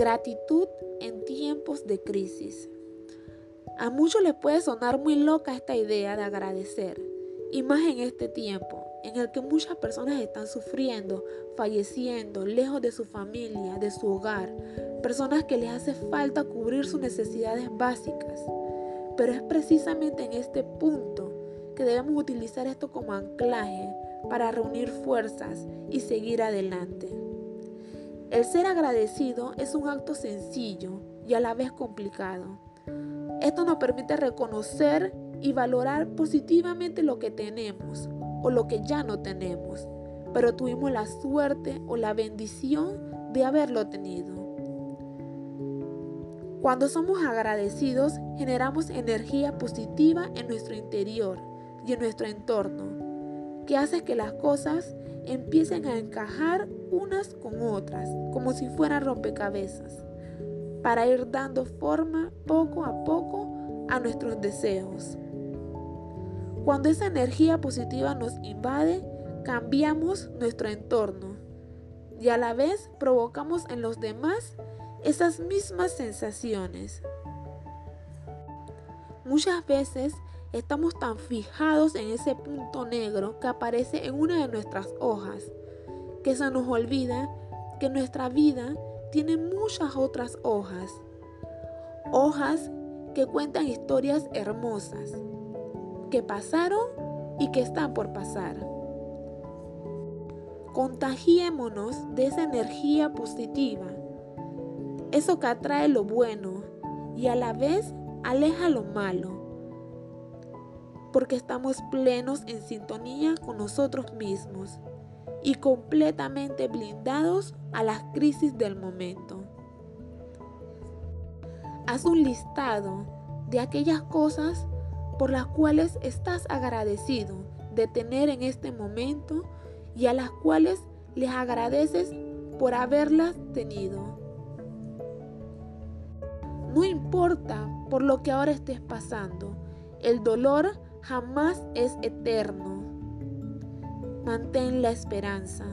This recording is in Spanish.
Gratitud en tiempos de crisis. A muchos les puede sonar muy loca esta idea de agradecer, y más en este tiempo en el que muchas personas están sufriendo, falleciendo, lejos de su familia, de su hogar, personas que les hace falta cubrir sus necesidades básicas. Pero es precisamente en este punto que debemos utilizar esto como anclaje para reunir fuerzas y seguir adelante. El ser agradecido es un acto sencillo y a la vez complicado esto nos permite reconocer y valorar positivamente lo que tenemos o lo que ya no tenemos, pero tuvimos la suerte o la bendición de haberlo tenido. Cuando somos agradecidos, generamos energía positiva en nuestro interior y en nuestro entorno, que hace que las cosas empiecen a encajar unas con otras, como si fueran rompecabezas para ir dando forma poco a poco a nuestros deseos. Cuando esa energía positiva nos invade, cambiamos nuestro entorno y a la vez provocamos en los demás esas mismas sensaciones. Muchas veces estamos tan fijados en ese punto negro que aparece en una de nuestras hojas que se nos olvida que nuestra vida tiene muchas otras hojas. Hojas que cuentan historias hermosas, que pasaron y que están por pasar. Contagiémonos de esa energía positiva, eso que atrae lo bueno y a la vez aleja lo malo, porque estamos plenos en sintonía con nosotros mismos y completamente blindados a las crisis del momento. Haz un listado de aquellas cosas por las cuales estás agradecido de tener en este momento y a las cuales les agradeces por haberlas tenido. No importa por lo que ahora estés pasando, el dolor jamás es eterno Mantén la esperanza.